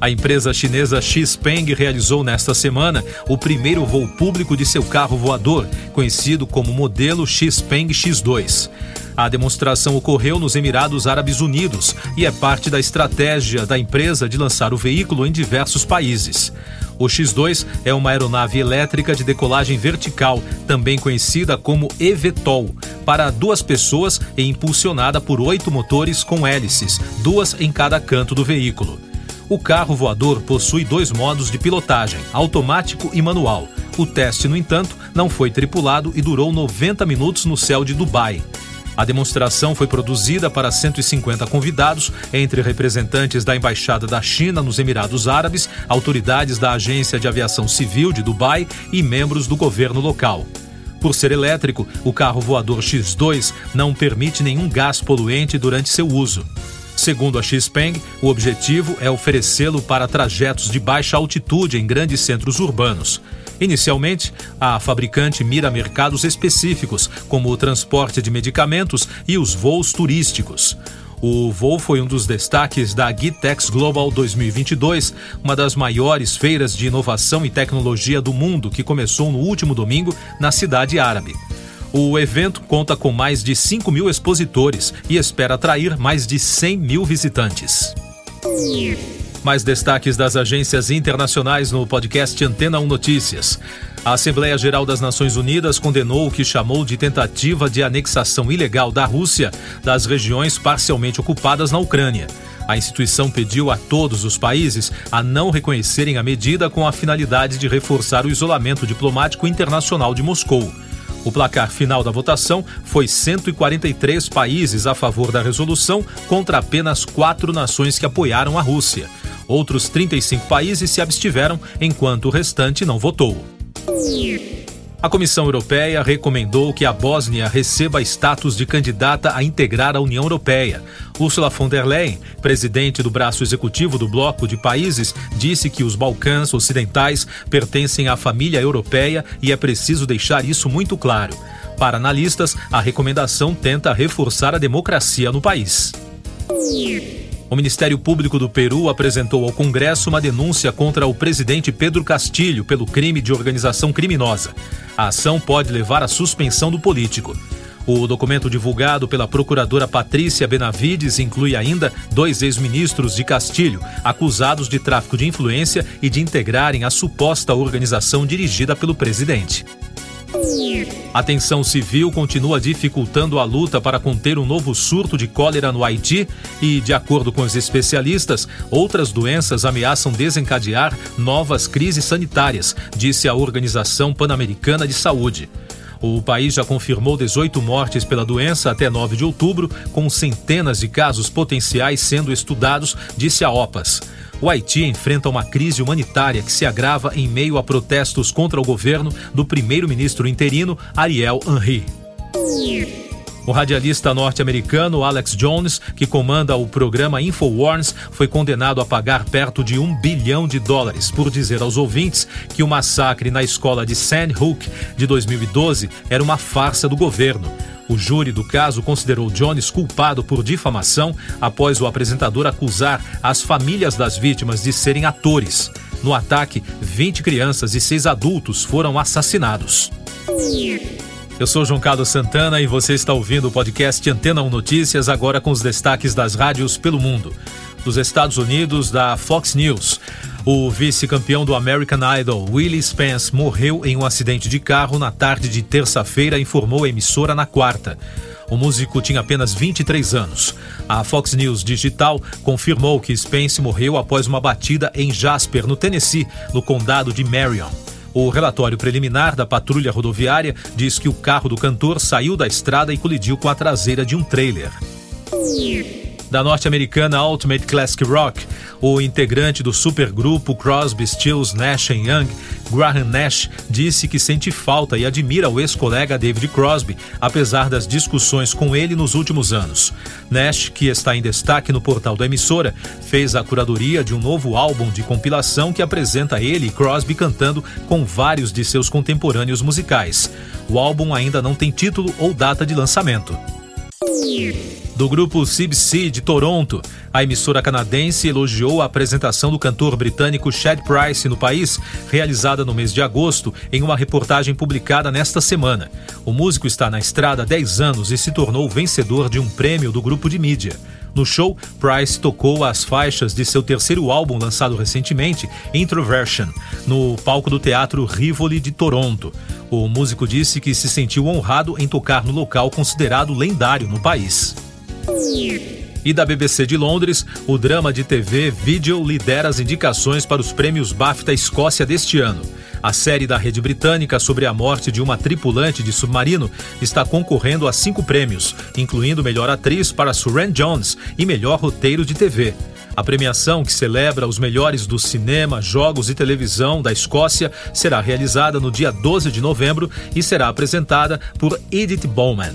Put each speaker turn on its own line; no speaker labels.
A empresa chinesa Xpeng realizou nesta semana o primeiro voo público de seu carro voador, conhecido como modelo Xpeng X2. A demonstração ocorreu nos Emirados Árabes Unidos e é parte da estratégia da empresa de lançar o veículo em diversos países. O X2 é uma aeronave elétrica de decolagem vertical, também conhecida como eVTOL, para duas pessoas e impulsionada por oito motores com hélices, duas em cada canto do veículo. O carro voador possui dois modos de pilotagem, automático e manual. O teste, no entanto, não foi tripulado e durou 90 minutos no céu de Dubai. A demonstração foi produzida para 150 convidados, entre representantes da Embaixada da China nos Emirados Árabes, autoridades da Agência de Aviação Civil de Dubai e membros do governo local. Por ser elétrico, o carro voador X2 não permite nenhum gás poluente durante seu uso. Segundo a Xpeng, o objetivo é oferecê-lo para trajetos de baixa altitude em grandes centros urbanos. Inicialmente, a fabricante mira mercados específicos, como o transporte de medicamentos e os voos turísticos. O voo foi um dos destaques da Gitex Global 2022, uma das maiores feiras de inovação e tecnologia do mundo que começou no último domingo na cidade árabe. O evento conta com mais de 5 mil expositores e espera atrair mais de 100 mil visitantes. Mais destaques das agências internacionais no podcast Antena 1 Notícias. A Assembleia Geral das Nações Unidas condenou o que chamou de tentativa de anexação ilegal da Rússia das regiões parcialmente ocupadas na Ucrânia. A instituição pediu a todos os países a não reconhecerem a medida com a finalidade de reforçar o isolamento diplomático internacional de Moscou. O placar final da votação foi 143 países a favor da resolução contra apenas quatro nações que apoiaram a Rússia. Outros 35 países se abstiveram, enquanto o restante não votou. A Comissão Europeia recomendou que a Bósnia receba status de candidata a integrar a União Europeia. Ursula von der Leyen, presidente do braço executivo do bloco de países, disse que os Balcãs Ocidentais pertencem à família europeia e é preciso deixar isso muito claro. Para analistas, a recomendação tenta reforçar a democracia no país. O Ministério Público do Peru apresentou ao Congresso uma denúncia contra o presidente Pedro Castilho pelo crime de organização criminosa. A ação pode levar à suspensão do político. O documento divulgado pela procuradora Patrícia Benavides inclui ainda dois ex-ministros de Castilho, acusados de tráfico de influência e de integrarem a suposta organização dirigida pelo presidente. A tensão civil continua dificultando a luta para conter um novo surto de cólera no Haiti e, de acordo com os especialistas, outras doenças ameaçam desencadear novas crises sanitárias, disse a Organização Pan-Americana de Saúde. O país já confirmou 18 mortes pela doença até 9 de outubro, com centenas de casos potenciais sendo estudados, disse a OPAS. O Haiti enfrenta uma crise humanitária que se agrava em meio a protestos contra o governo do primeiro-ministro interino Ariel Henry. O radialista norte-americano Alex Jones, que comanda o programa InfoWarns, foi condenado a pagar perto de um bilhão de dólares por dizer aos ouvintes que o massacre na escola de Sand Hook de 2012 era uma farsa do governo. O júri do caso considerou Jones culpado por difamação após o apresentador acusar as famílias das vítimas de serem atores. No ataque, 20 crianças e 6 adultos foram assassinados. Eu sou João Carlos Santana e você está ouvindo o podcast Antena 1 Notícias, agora com os destaques das rádios pelo mundo. Dos Estados Unidos, da Fox News. O vice-campeão do American Idol, Willie Spence, morreu em um acidente de carro na tarde de terça-feira, informou a emissora na quarta. O músico tinha apenas 23 anos. A Fox News Digital confirmou que Spence morreu após uma batida em Jasper, no Tennessee, no condado de Marion. O relatório preliminar da patrulha rodoviária diz que o carro do cantor saiu da estrada e colidiu com a traseira de um trailer. Da norte-americana Ultimate Classic Rock, o integrante do supergrupo Crosby, Stills, Nash Young, Graham Nash, disse que sente falta e admira o ex-colega David Crosby, apesar das discussões com ele nos últimos anos. Nash, que está em destaque no portal da emissora, fez a curadoria de um novo álbum de compilação que apresenta ele e Crosby cantando com vários de seus contemporâneos musicais. O álbum ainda não tem título ou data de lançamento do grupo CBC de Toronto. A emissora canadense elogiou a apresentação do cantor britânico Chad Price no país, realizada no mês de agosto, em uma reportagem publicada nesta semana. O músico está na estrada há 10 anos e se tornou vencedor de um prêmio do grupo de mídia. No show, Price tocou as faixas de seu terceiro álbum lançado recentemente, Introversion, no palco do Teatro Rivoli de Toronto. O músico disse que se sentiu honrado em tocar no local considerado lendário no país. E da BBC de Londres, o drama de TV Video lidera as indicações para os prêmios BAFTA Escócia deste ano. A série da rede britânica sobre a morte de uma tripulante de submarino está concorrendo a cinco prêmios, incluindo melhor atriz para Suran Jones e melhor roteiro de TV. A premiação, que celebra os melhores do cinema, jogos e televisão da Escócia, será realizada no dia 12 de novembro e será apresentada por Edith Bowman.